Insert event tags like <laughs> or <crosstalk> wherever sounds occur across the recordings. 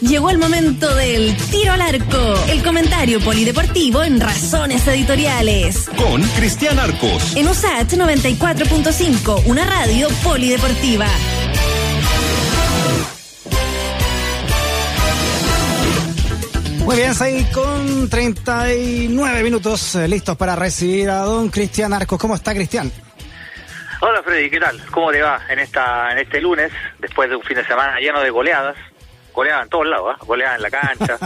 Llegó el momento del tiro al arco, el comentario polideportivo en Razones Editoriales. Con Cristian Arcos. En USAT 94.5, una radio polideportiva. Muy bien, 6 con 39 minutos eh, listos para recibir a don Cristian Arcos. ¿Cómo está, Cristian? Hola Freddy, ¿qué tal? ¿Cómo te va en esta en este lunes, después de un fin de semana lleno de goleadas? Goleadas en todos lados, ¿ah? goleadas en la cancha,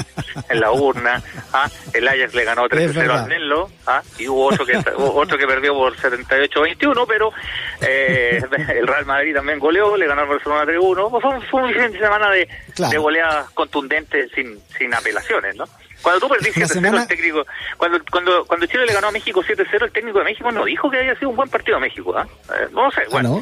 en la urna. ¿ah? El Ajax le ganó 3-0 al Menlo ¿ah? y hubo otro que <laughs> otro que perdió por 78-21, pero eh, el Real Madrid también goleó, le ganó el Barcelona 3-1. Fue, fue, un fin de semana de, de goleadas contundentes sin, sin apelaciones, ¿no? Cuando tú perdiste 7-0 el técnico, cuando, cuando, cuando Chile le ganó a México 7-0, el técnico de México no dijo que había sido un buen partido a México, ¿ah? ¿eh? no sé, bueno.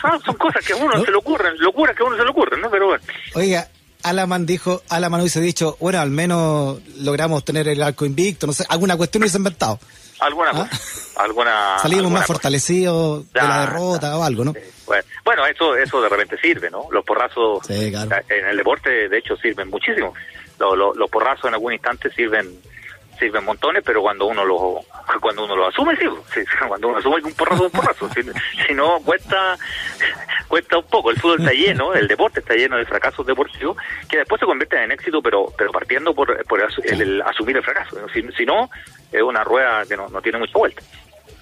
Son, son, cosas que a uno ¿No? se le ocurren, locuras que a uno se le ocurren, ¿no? Pero bueno. Oiga, Alaman dijo, Alaman hubiese dicho, bueno, al menos logramos tener el arco invicto, no sé, alguna cuestión hubiese inventado. Alguna ¿Ah? cosa, alguna... Salimos alguna más cosa. fortalecidos de la derrota ya, o algo, ¿no? Sí, bueno, bueno, eso, eso de repente sirve, ¿no? Los porrazos Sí, claro. en el deporte, de hecho, sirven muchísimo. Los, los, los porrazos en algún instante sirven sirven montones, pero cuando uno lo <laughs> cuando uno lo asume, sí, sí cuando uno asume un porrazo, un porrazo. si, si, no, cuesta cuesta un poco. El fútbol está <laughs> lleno, el deporte está lleno de fracasos deportivos que después se convierten en éxito, pero pero partiendo por, por el, el, asumir el fracaso. Si, si no, es una rueda que no, no tiene mucha vuelta.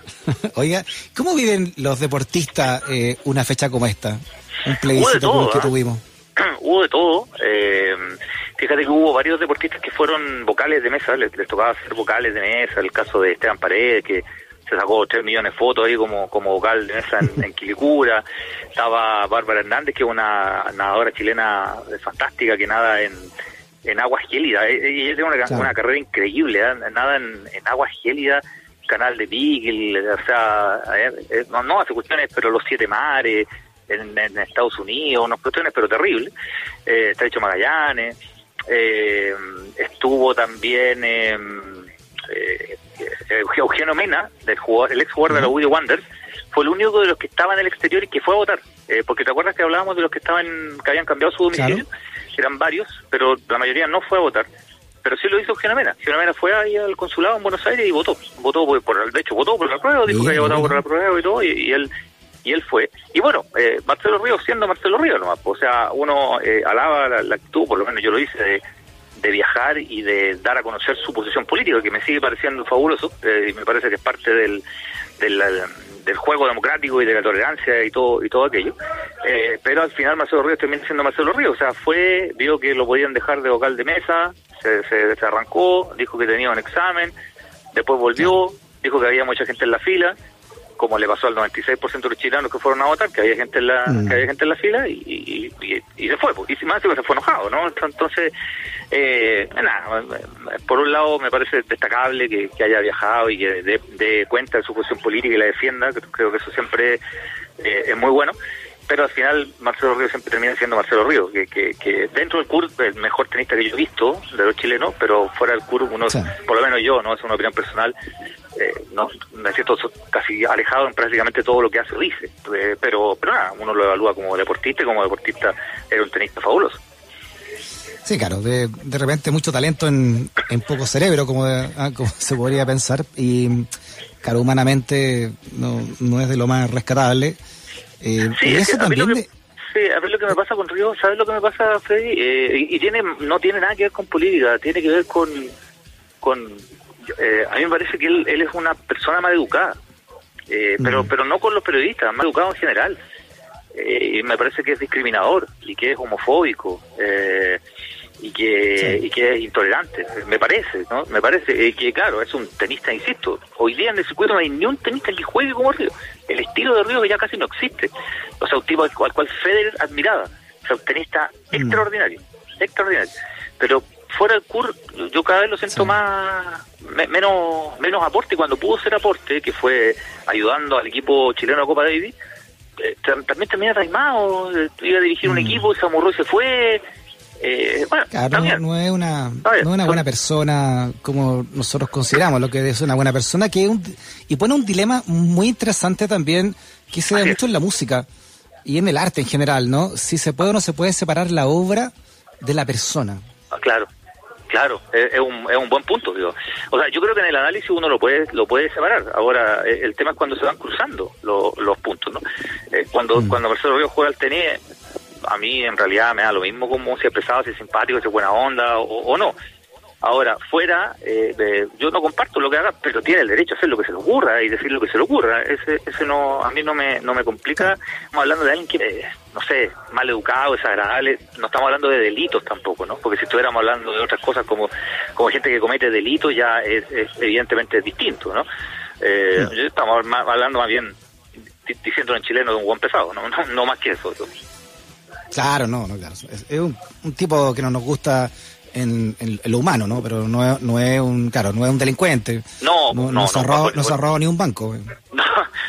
<laughs> Oiga, ¿cómo viven los deportistas eh, una fecha como esta? Un plebiscito como el que tuvimos. <clears throat> hubo de todo. Eh, fíjate que hubo varios deportistas que fueron vocales de mesa, les, les, tocaba hacer vocales de mesa, el caso de Esteban Paredes, que se sacó tres millones de fotos ahí como, como vocal de mesa en, en Quilicura, estaba Bárbara Hernández, que es una nadadora chilena fantástica que nada en, en aguas gélidas, ella tiene una, claro. una carrera increíble, ¿eh? nada en, en aguas gélidas, canal de Beagle, o sea, eh, no, no hace cuestiones, pero los siete mares, en, en, Estados Unidos, unas cuestiones pero terribles. Eh, está hecho Magallanes, eh, estuvo también eh, Eugenio Mena, del jugador, el ex jugador de la Woody Wanderers, fue el único de los que estaba en el exterior y que fue a votar. Eh, porque te acuerdas que hablábamos de los que estaban que habían cambiado su domicilio, claro. eran varios, pero la mayoría no fue a votar. Pero sí lo hizo Eugenio Mena. Eugenio Mena fue ahí al consulado en Buenos Aires y votó. Votó por, por de hecho, votó por la prueba, dijo que había votado por la prueba y todo, y, y él y él fue. Y bueno, eh, Marcelo Ríos siendo Marcelo Ríos nomás, o sea, uno eh, alaba la, la, actitud, por lo menos yo lo hice, de, de, viajar y de dar a conocer su posición política, que me sigue pareciendo fabuloso, eh, y me parece que es parte del, del, juego democrático y de la tolerancia y todo y todo aquello. Eh, pero al final Marcelo Ríos termina siendo Marcelo Ríos, o sea, fue, vio que lo podían dejar de vocal de mesa, se, se, se arrancó, dijo que tenía un examen, después volvió, dijo que había mucha gente en la fila, como le pasó al 96% de los chilenos que fueron a votar, que había gente en la, mm. que había gente en la fila y, y, y, y se fue, y más se fue enojado, ¿no? Entonces, eh, nada, por un lado me parece destacable que, que haya viajado y que dé cuenta de su posición política y la defienda, creo que eso siempre eh, es muy bueno pero al final Marcelo Ríos siempre termina siendo Marcelo Ríos, que, que, que dentro del CUR el mejor tenista que yo he visto de los chilenos, pero fuera del CUR uno, sí. por lo menos yo, no es una opinión personal, eh, no me siento casi alejado en prácticamente todo lo que hace o dice, eh, pero, pero nada, uno lo evalúa como deportista y como deportista era un tenista fabuloso. Sí, claro, de, de repente mucho talento en, en poco cerebro, como, de, ah, como se podría pensar, y claro, humanamente no, no es de lo más rescatable. Eh, sí, y eso también que, de... sí, a ver lo que me pasa con Río, ¿sabes lo que me pasa, Freddy? Eh, y, y, tiene no tiene nada que ver con política, tiene que ver con... con eh, a mí me parece que él, él es una persona más educada, mm. pero pero no con los periodistas, más educado en general. y me parece que es discriminador y que es homofóbico. Eh, y que, sí. y que es intolerante, me parece, ¿no? Me parece eh, que, claro, es un tenista, insisto, hoy día en el circuito no hay ni un tenista que juegue como Río. El estilo de Río ya casi no existe. O sea, un tipo al cual, Federer admiraba. O sea, un tenista mm. extraordinario, extraordinario. Pero fuera del CUR, yo cada vez lo siento sí. más, me, menos, menos aporte. Cuando pudo ser aporte, que fue ayudando al equipo chileno a Copa Davis, eh, también termina taimado, eh, iba a dirigir mm. un equipo, se amorró y se fue eh, bueno, claro, no, no, es una, no es una buena persona como nosotros consideramos lo que es una buena persona que un, y pone un dilema muy interesante también que se da mucho en la música y en el arte en general, ¿no? Si se puede o no se puede separar la obra de la persona. Ah, claro, claro, es, un, es un buen punto, digo. O sea, yo creo que en el análisis uno lo puede lo puede separar. Ahora, eh, el tema es cuando se van cruzando los puntos, ¿no? Eh, cuando, mm. cuando Marcelo Ríos juega al tenis, a mí en realidad me da lo mismo como si es pesado, si es simpático, si es buena onda o no. Ahora, fuera, eh, yo no comparto lo que haga, pero tiene el derecho a hacer lo que se le ocurra y decir lo que se le ocurra. Ese, ese no, a mí no me, no me complica. Estamos hablando de alguien que, eh, no sé, mal educado, desagradable. No estamos hablando de delitos tampoco, ¿no? Porque si estuviéramos hablando de otras cosas como, como gente que comete delitos, ya es, evidentemente distinto, ¿no? Eh, Estamos hablando más bien, diciendo en chileno, de un buen pesado, ¿no? <laughs> No, más que eso. Claro, no, no, claro. Es, un, un tipo que no nos gusta en, lo humano, ¿no? Pero no es, no es un, claro, no es un delincuente. No, no, no, se ha robado, ni un banco. <laughs>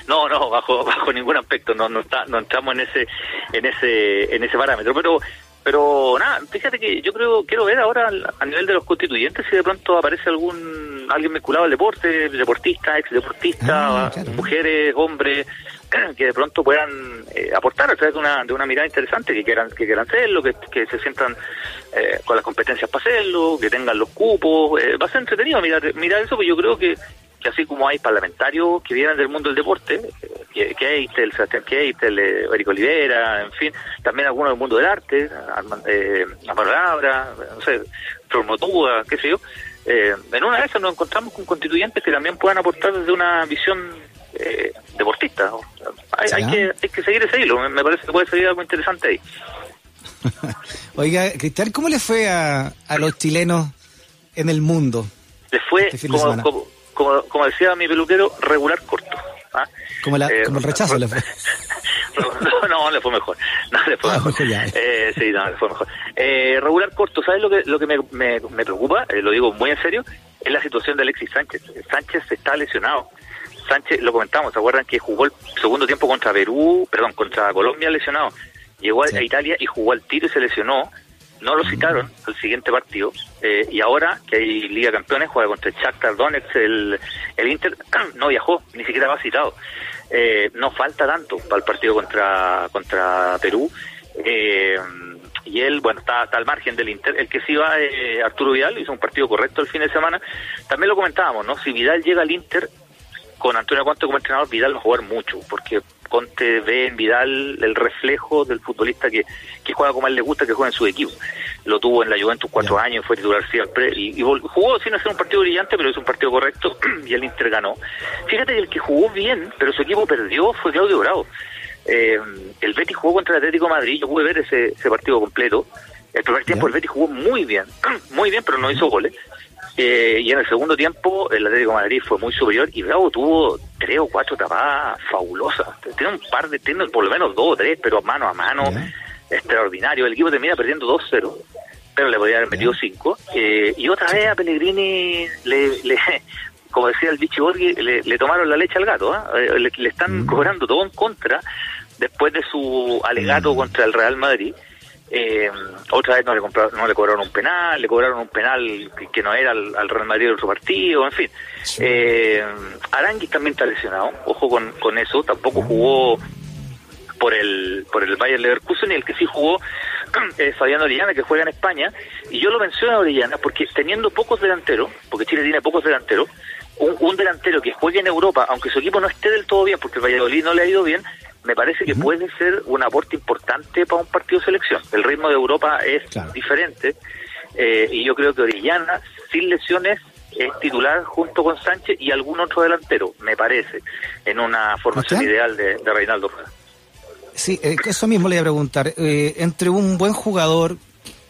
No, no, bajo, bajo ningún aspecto, no, no, está, no entramos en ese, en ese, en ese parámetro, pero, pero nada, fíjate que yo creo, quiero ver ahora a nivel de los constituyentes si de pronto aparece algún, alguien vinculado al deporte, deportista, ex deportista, ah, mujeres, hombres, <clears throat> que de pronto puedan eh, aportar a través de una, de una mirada interesante, que quieran, que quieran hacerlo, que, que se sientan eh, con las competencias para hacerlo, que tengan los cupos. Eh, va a ser entretenido mirar, mirar eso, porque yo creo que, que así como hay parlamentarios que vienen del mundo del deporte, que, que hay el Sebastián Keitel, Eric Olivera, en fin, también algunos del mundo del arte, eh, la palabra, no sé, Formotuda, qué sé yo, en una de esas nos encontramos con constituyentes que también puedan aportar desde una visión eh, deportistas. Hay, que, hay que seguir ese hilo, me parece que puede salir algo interesante ahí. <laughs> Oiga, Cristian, ¿cómo le fue a, a los chilenos en el mundo? Le fue, este como, como, decía mi peluquero, regular corto. ¿ah? Como, la, eh, como el rechazo le fue. <laughs> no, no, le fue mejor. No, le fue ah, mejor. Eh, sí, no, le fue mejor. Eh, regular corto, ¿sabes lo que, lo que me, me, me preocupa? Eh, lo digo muy en serio, es la situación de Alexis Sánchez. Sánchez está lesionado. Sánchez, lo comentamos, ¿se acuerdan que jugó el segundo tiempo contra Perú, perdón, contra Colombia lesionado? Llegó a Italia y jugó al tiro y se lesionó. No lo citaron al siguiente partido. Eh, y ahora que hay Liga Campeones, juega contra el Shakhtar Donetsk, el, el Inter, <clears throat> no viajó, ni siquiera va citado. Eh, no falta tanto para el partido contra, contra Perú. Eh, y él, bueno, está, está, al margen del Inter. El que sí va, eh, Arturo Vidal, hizo un partido correcto el fin de semana. También lo comentábamos, ¿no? Si Vidal llega al Inter, con Antonio Conte como entrenador, Vidal va a jugar mucho, porque Conte ve en Vidal el reflejo del futbolista que, que juega como a él le gusta que juega en su equipo. Lo tuvo en la Juventus cuatro años, fue titular siempre, y, jugó sin hacer un partido brillante, pero es un partido correcto, <clears throat> y el Inter ganó. Fíjate que el que jugó bien, pero su equipo perdió, fue Claudio Bravo. Eh, el Betis jugó contra el Atlético Madrid, yo pude ver ese, ese partido completo. El primer tiempo el Betis jugó muy bien, <clears throat> muy bien, pero no hizo goles. Eh, y en el segundo tiempo el Atlético de Madrid fue muy superior y Bravo tuvo tres o cuatro tapadas fabulosas. Tiene un par de, tiene por lo menos dos o tres, pero mano a mano, extraordinario. El equipo termina perdiendo 2-0, pero le podía haber metido 5. Eh, y otra vez a Pellegrini le, le <laughs> como decía el Vichy Borghi, le, tomaron la leche al gato. ¿ah? Eh, le, están mm. cobrando todo en contra después de su alegato mm. contra el Real Madrid. Eh, otra vez no le, no le cobraron un penal, le cobraron un penal que, no era al, Real Madrid de otro partido, en fin. Eh, Aranguis también está lesionado, ojo con, con eso, tampoco jugó por el por el Bayern Leverkusen y el que sí jugó <clears throat> es Fabián Orellana que juega en España. Y yo lo menciono a Orellana porque teniendo pocos delanteros porque Chile tiene pocos delanteros un, un, delantero que juegue en Europa aunque su equipo no esté del todo bien porque el Valladolid no le ha ido bien me parece que puede ser un aporte importante para un partido de selección. El ritmo de Europa es diferente eh, y yo creo que Orellana, sin lesiones, es titular junto con Sánchez y algún otro delantero, me parece, en una formación ideal de, Reinaldo Rueda. Sí, eh, eso mismo le iba a preguntar. Eh, entre un buen jugador,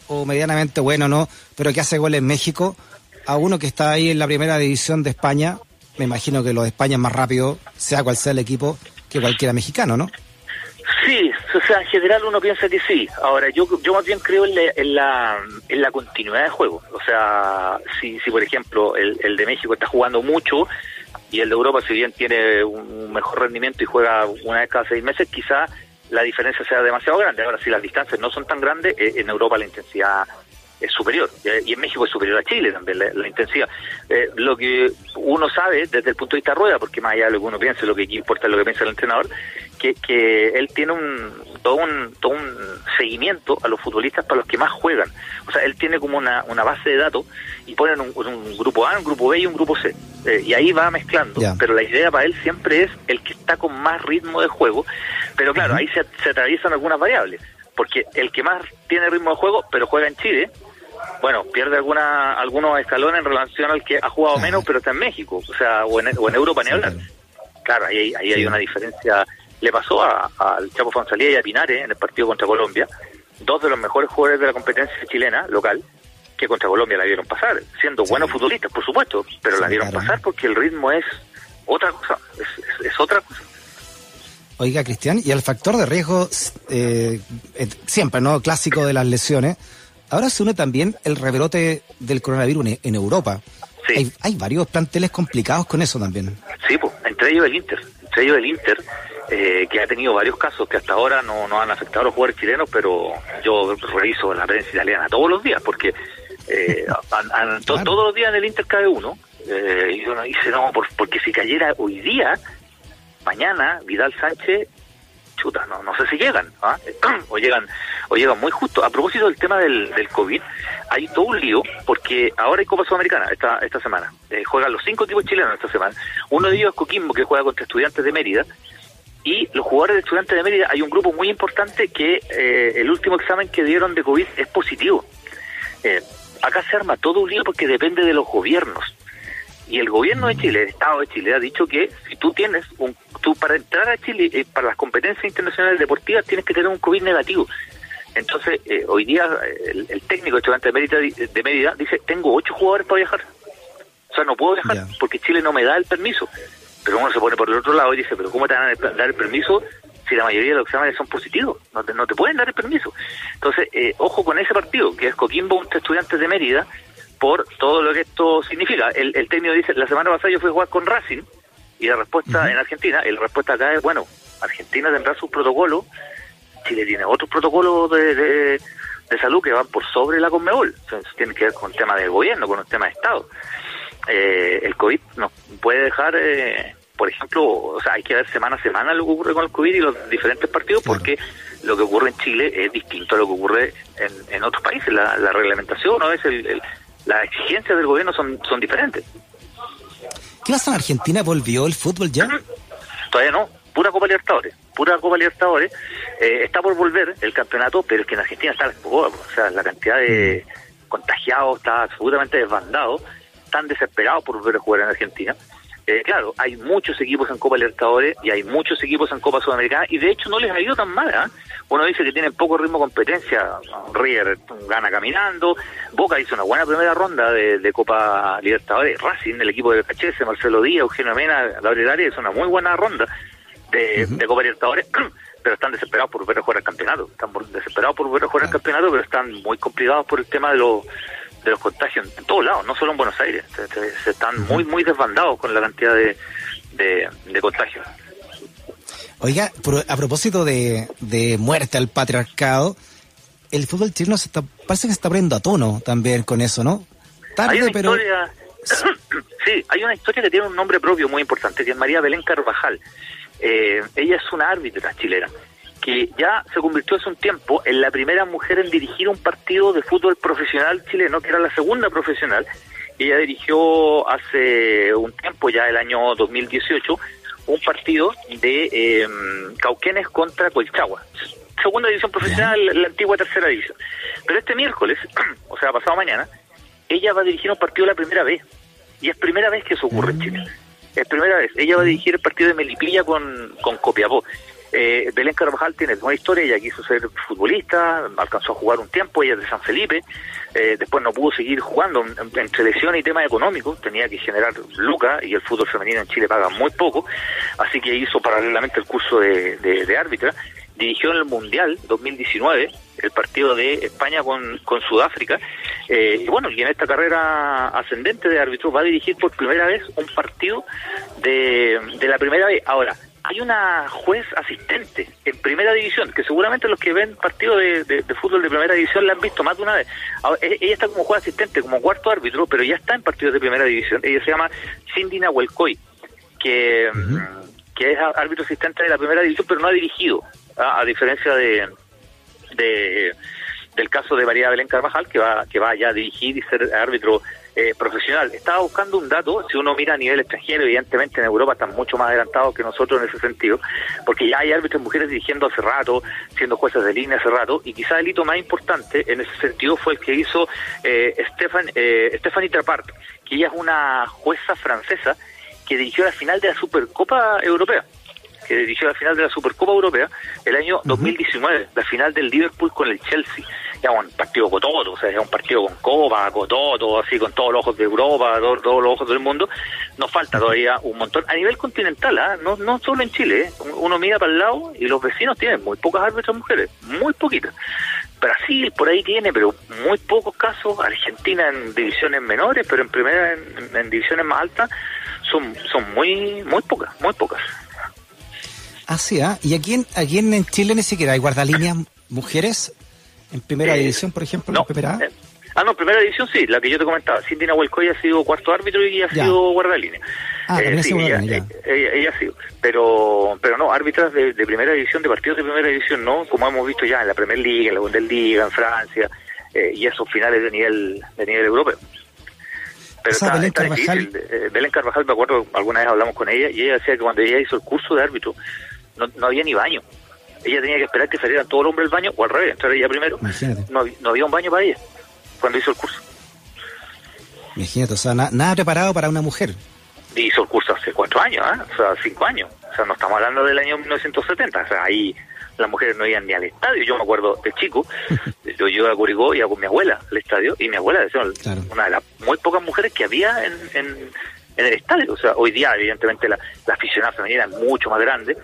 o medianamente bueno, ¿no? Pero que hace goles en México, a uno que está ahí en la primera división de España, me imagino que lo de España es más rápido, sea cual sea el equipo, cualquiera mexicano, ¿no? Sí, o sea, en general uno piensa que sí. Ahora, yo yo más bien creo en la, en la, continuidad de juego. O sea, si, si por ejemplo el, el de México está jugando mucho y el de Europa, si bien tiene un mejor rendimiento y juega una vez cada seis meses, quizá la diferencia sea demasiado grande. Ahora, si las distancias no son tan grandes, eh, en Europa la intensidad es superior. Y en México es superior a Chile también la, intensidad. Eh, lo que uno sabe desde el punto de vista rueda, porque más allá de lo que uno piense, lo que importa es lo que piensa el entrenador, que, que él tiene un todo un todo un seguimiento a los futbolistas para los que más juegan. O sea, él tiene como una, una base de datos y ponen un, un grupo A, un grupo B y un grupo C. Eh, y ahí va mezclando. Pero la idea para él siempre es el que está con más ritmo de juego. Pero claro, ahí se, se atraviesan algunas variables. Porque el que más tiene ritmo de juego, pero juega en Chile, bueno, pierde alguna, algunos escalones en relación al que ha jugado menos, pero está en México, o sea, o en, Europa ni hablar. Claro, ahí, ahí hay una diferencia. Le pasó al Chapo Fonsalía y a Pinares en el partido contra Colombia, dos de los mejores jugadores de la competencia chilena local, que contra Colombia la vieron pasar, siendo buenos futbolistas, por supuesto, pero la vieron pasar porque el ritmo es otra cosa, es, es, otra cosa. Oiga, Cristian, y el factor de riesgo, eh, eh, siempre, ¿no? Clásico de las lesiones, ahora se une también el rebrote del coronavirus en Europa. Sí. Hay, varios planteles complicados con eso también. Sí, pues, entre ellos el Inter, entre ellos el Inter, eh, que ha tenido varios casos que hasta ahora no, no han afectado a los jugadores chilenos, pero yo reviso la prensa italiana todos los días, porque eh, <laughs> todos los días en el Inter cae uno, eh, y uno dice, no, porque si cayera hoy día, mañana Vidal Sánchez, chuta, no, no sé si llegan, ¿ah? <clears throat> o llegan o llegan muy justo. A propósito del tema del, del COVID, hay todo un lío, porque ahora hay Copa Sudamericana esta, esta semana. Eh, juegan los cinco equipos chilenos esta semana. Uno de ellos es Coquimbo, que juega contra estudiantes de Mérida. Y los jugadores de estudiantes de Mérida, hay un grupo muy importante que eh, el último examen que dieron de COVID es positivo. Eh, acá se arma todo un lío porque depende de los gobiernos. Y el gobierno de Chile, el Estado de Chile, ha dicho que si tú tienes un, tú para entrar a Chile, eh, para las competencias internacionales deportivas, tienes que tener un COVID negativo. Entonces, eh, hoy día el, técnico estudiante de Mérida, de Mérida dice, tengo ocho jugadores para viajar. O sea, no puedo viajar porque Chile no me da el permiso. Pero uno se pone por el otro lado y dice, pero ¿cómo te van a dar el permiso si la mayoría de los exámenes son positivos? No te, no te pueden dar el permiso. Entonces, eh, ojo con ese partido, que es Coquimbo, un estudiante de Mérida, por todo lo que esto significa. El, técnico dice, la semana pasada yo fui a jugar con Racing y la respuesta en Argentina, y la respuesta acá es, bueno, Argentina tendrá sus protocolos, Chile tiene otros protocolos de, de, salud que van por sobre la Conmebol, tiene que ver con el tema del gobierno, con el tema de Estado. Eh, el COVID nos puede dejar, eh, por ejemplo, o sea, hay que ver semana a semana lo que ocurre con el COVID y los diferentes partidos, porque lo que ocurre en Chile es distinto a lo que ocurre en, en otros países. La, la reglamentación, ¿no? es el las exigencias del gobierno son, son diferentes. ¿Qué pasa en Argentina? ¿Volvió el fútbol ya? Todavía no, pura Copa Libertadores, pura Copa Libertadores. Eh, está por volver el campeonato, pero es que en Argentina está, o sea, la cantidad de mm. contagiados está absolutamente desbandado, están desesperados por volver a jugar en Argentina. Eh, claro, hay muchos equipos en Copa Libertadores y hay muchos equipos en Copa Sudamericana y de hecho no les ha ido tan mal. ¿eh? Uno dice que tienen poco ritmo competencia. River gana caminando. Boca hizo una buena primera ronda de, Copa Libertadores. Racing, el equipo de Cachese, Marcelo Díaz, Eugenio Mena, Gabriel Arias, es una muy buena ronda de, Copa Libertadores. <clears throat> pero están desesperados por ver a jugar el campeonato. Están desesperados por ver a jugar el campeonato, pero están muy complicados por el tema de los de los contagios en todos lados, no solo en Buenos Aires. Se, están muy, muy desbandados con la cantidad de, de, contagios. Oiga, a propósito de, de muerte al patriarcado, el fútbol chileno se está, parece que se está abriendo a tono también con eso, ¿no? Tarde, pero... <coughs> sí, hay una historia que tiene un nombre propio muy importante, que es María Belén Carvajal. Eh, ella es una árbitra chilena que ya se convirtió hace un tiempo en la primera mujer en dirigir un partido de fútbol profesional chileno, que era la segunda profesional. Ella dirigió hace un tiempo, ya el año 2018, un partido de eh, Cauquenes contra Colchagua. Segunda división profesional, la antigua tercera división. Pero este miércoles, <clears throat> o sea, pasado mañana, ella va a dirigir un partido la primera vez. Y es primera vez que eso ocurre en Chile. Es primera vez. Ella va a dirigir el partido de Melipilla con, con Copiapó. Eh, Belén Carvajal tiene una historia, ella quiso ser futbolista, alcanzó a jugar un tiempo, ella es de San Felipe, eh, después no pudo seguir jugando entre lesión y temas económicos, tenía que generar lucas y el fútbol femenino en Chile paga muy poco, así que hizo paralelamente el curso de, de, árbitra, dirigió en el Mundial 2019 el partido de España con, con Sudáfrica, eh, y bueno, y en esta carrera ascendente de árbitro va a dirigir por primera vez un partido de, de la primera vez. Ahora, hay una juez asistente en primera división, que seguramente los que ven partidos de, fútbol de primera división la han visto más de una vez. E, ella está como juez asistente, como cuarto árbitro, pero ya está en partidos de primera división. Ella se llama Cindy Nahuelcoy, que, que es árbitro asistente de la primera división, pero no ha dirigido, a diferencia de, de del caso de María Belén Carvajal, que va, que va ya a dirigir y ser árbitro eh, profesional. Estaba buscando un dato, si uno mira a nivel extranjero, evidentemente en Europa están mucho más adelantados que nosotros en ese sentido, porque ya hay árbitros mujeres dirigiendo hace rato, siendo jueces de línea hace rato, y quizá el hito más importante en ese sentido fue el que hizo eh, Stefan, eh, Stephanie Trapart, que ella es una jueza francesa que dirigió la final de la Supercopa Europea que dirigió la final de la Supercopa Europea el año 2019, la final del Liverpool con el Chelsea. Ya un partido con todo, o sea, es un partido con Copa, con todo, así, con todos los ojos de Europa, todos, los ojos del mundo. Nos falta todavía un montón. A nivel continental, ¿ah? no, no solo en Chile, ¿eh? uno mira para el lado y los vecinos tienen muy pocas árbitras mujeres, muy poquitas. Brasil por ahí tiene, pero muy pocos casos. Argentina en divisiones menores, pero en primera, en, divisiones más altas, son, son muy, muy pocas, muy pocas. Ah, sí, ¿ah? ¿Y aquí en, aquí en Chile ni siquiera hay guardalíneas mujeres en primera eh, división, por ejemplo, no, en eh, ah, no, primera división sí, la que yo te comentaba. Cindy Nahuelcoy ha sido cuarto árbitro y ha sido guardalínea. Ah, eh, sí, ella, ella, ha sido. Pero, pero no, árbitras de, primera división, de partidos de primera división, no, como hemos visto ya en la Premier League, en la Bundesliga, en Francia, eh, y esos finales de nivel, de nivel europeo. Pero está, Belén, Carvajal... Belén Carvajal, me acuerdo, alguna vez hablamos con ella, y ella decía que cuando ella hizo el curso de árbitro, no, no había ni baño. Ella tenía que esperar que salieran todos los hombres al baño, o al revés, entrar ella primero. No, no había un baño para ella cuando hizo el curso. Imagínate, o sea, nada preparado para una mujer. Hizo el curso hace cuatro años, ¿eh? o sea, cinco años. O sea, no estamos hablando del año 1970. O sea, ahí las mujeres no iban ni al estadio. Yo me acuerdo de chico, <laughs> yo iba a Curicó, iba con mi abuela al estadio, y mi abuela decía, una de las muy pocas mujeres que había en, en, el estadio. O sea, hoy día, evidentemente, la, la aficionada femenina es mucho más grande,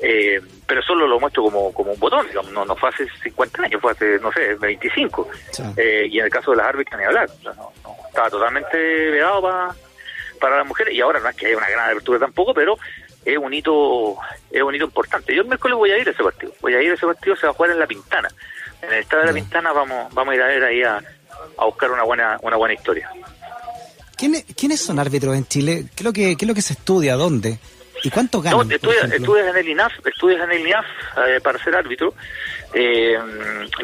eh, pero solo lo muestro como, como un botón, digamos, no, no fue hace 50 años, fue hace, no sé, 25. Eh, y en el caso de las árbitras, ni hablar, no, estaba totalmente vedado para, para las mujeres, y ahora no es que haya una gran apertura tampoco, pero es un hito es un hito importante. Yo el miércoles voy a ir a ese partido, voy a ir a ese partido, se va a jugar en La Pintana. En el estado de La Pintana vamos vamos a ir a ver ahí a, a buscar una buena una buena historia. ¿Quiénes, ¿Quiénes son árbitros en Chile? ¿Qué es lo que, qué es lo que se estudia? ¿Dónde? ¿Y cuánto ganan? No, estudias, en el INAF, estudias en el INAF eh, para ser árbitro. Eh,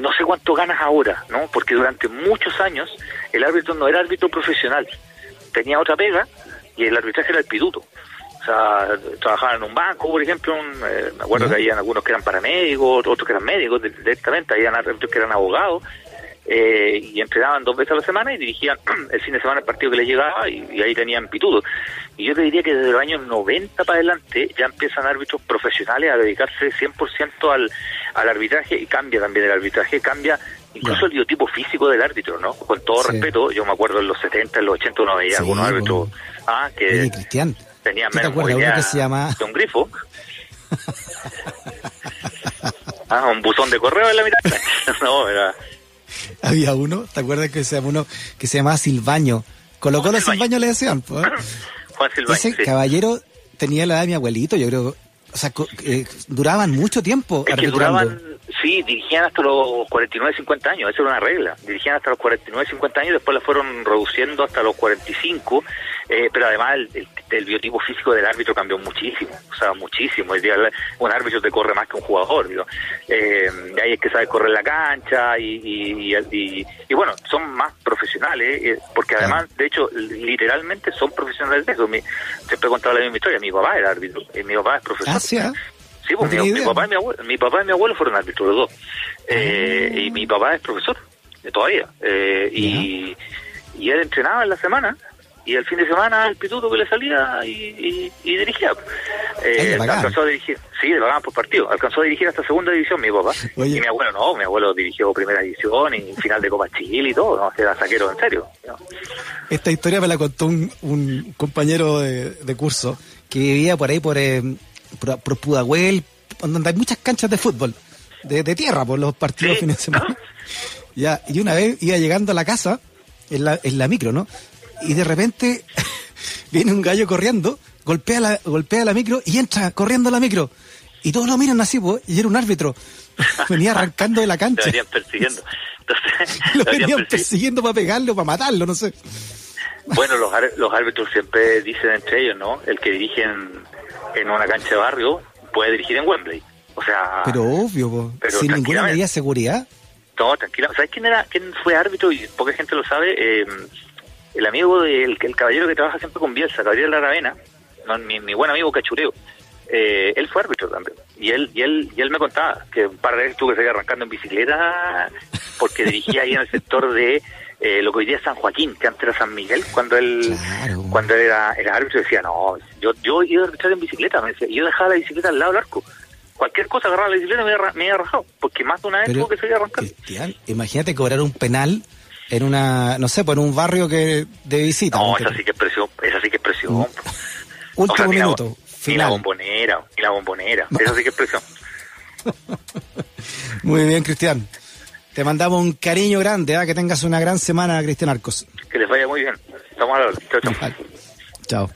no sé cuánto ganas ahora, ¿no? Porque durante muchos años el árbitro no era árbitro profesional. Tenía otra pega y el arbitraje era el piduto. O sea, trabajaban en un banco, por ejemplo, eh, me acuerdo que había algunos que eran paramédicos, otros que eran médicos directamente, había árbitros que eran abogados, eh, y entrenaban dos veces a la semana y dirigían <clears throat> el fin de semana el partido que les llegaba y, ahí tenían pitudo. Y yo te diría que desde los años 90 para adelante ya empiezan árbitros profesionales a dedicarse 100% al, al arbitraje y cambia también el arbitraje, cambia incluso el biotipo físico del árbitro, ¿no? Con todo respeto, yo me acuerdo en los 70, en los 80 uno veía algunos árbitros ah, que tenían menos movilidad que se llama... de un grifo. <laughs> ah, un buzón de correo en la mitad. <laughs> no, era <laughs> había uno, ¿te acuerdas que se uno que se llamaba Silvaño? Colocó los Silvaño le decían, pues. <laughs> Juan Silvaño, Ese caballero tenía la edad de mi abuelito, yo creo. O sea, eh, duraban mucho tiempo. Es que duraban, sí, dirigían hasta los 49, 50 años, esa era una regla. Dirigían hasta los 49, 50 años, después la fueron reduciendo hasta los 45 eh, pero además el, biotipo físico del árbitro cambió muchísimo, o sea, muchísimo. El un árbitro te corre más que un jugador, digo. Eh, ahí es que sabe correr la cancha y, y, bueno, son más profesionales, eh, porque además, de hecho, literalmente son profesionales de eso. Mi, siempre he contado la misma historia, mi papá era árbitro, y mi papá es profesor. Ah, sí, ¿eh? Sí, pues mi, papá y mi abuelo, mi papá y mi abuelo fueron árbitros los dos. Eh, ah. Y mi papá es profesor, todavía. Eh, y, y él entrenaba en la semana y el fin de semana el pituto que le salía y, dirigía. Eh, alcanzó a dirigir, sí, le pagaban por partido. Alcanzó a dirigir hasta segunda división mi papá. Y mi abuelo no, mi abuelo dirigió primera división y final de Copa Chile y todo, no, era saquero en serio. Esta historia me la contó un, compañero de, curso que vivía por ahí por, eh, por, Pudahuel, donde hay muchas canchas de fútbol, de, tierra por los partidos fines de semana. <laughs> ya, y una vez iba llegando a la casa, en la, en la micro, ¿no? Y de repente <laughs> viene un gallo corriendo, golpea la, golpea la micro y entra corriendo a la micro. Y todos lo miran así, pues, y era un árbitro. <laughs> Venía arrancando de la cancha. Lo venían persiguiendo. <laughs> lo venían persiguiendo para pegarlo, para matarlo, no sé. Bueno, los, los árbitros siempre dicen entre ellos, ¿no? El que dirigen en una cancha de barrio puede dirigir en Wembley. O sea, pero obvio, sin ninguna medida de seguridad. No, tranquila. ¿Sabes quién era, quién fue árbitro? Y poca gente lo sabe. Eh, el amigo del el caballero que trabaja siempre con Bielsa, Gabriel Aravena, no, mi, mi buen amigo Cachureo. Eh, él fue árbitro también. Y él, y él, y él me contaba que un par de veces tuve que seguir arrancando en bicicleta porque dirigía ahí en el sector de eh, lo que hoy día es San Joaquín, que antes era San Miguel, cuando él cuando él era, era árbitro decía, no, yo, yo iba a arbitrar en bicicleta, me decía, yo dejaba la bicicleta al lado del arco. Cualquier cosa agarraba la bicicleta y me, me había rajado, porque más de una vez tuvo que seguir arrancando. Cristian, imagínate cobrar un penal en una, no sé, por un barrio que de visita. No, esa sí que es presión, esa sí que es presión. Mm. <laughs> <laughs> Último minuto. Ni la bombonera, ni la bombonera. Esa sí que es presión. <laughs> Muy bien, Cristian. Te mandamos un cariño grande, ¿eh? que tengas una gran semana, Cristian Arcos. Que les vaya muy bien. Estamos a la hora. Chao, chao. Chao.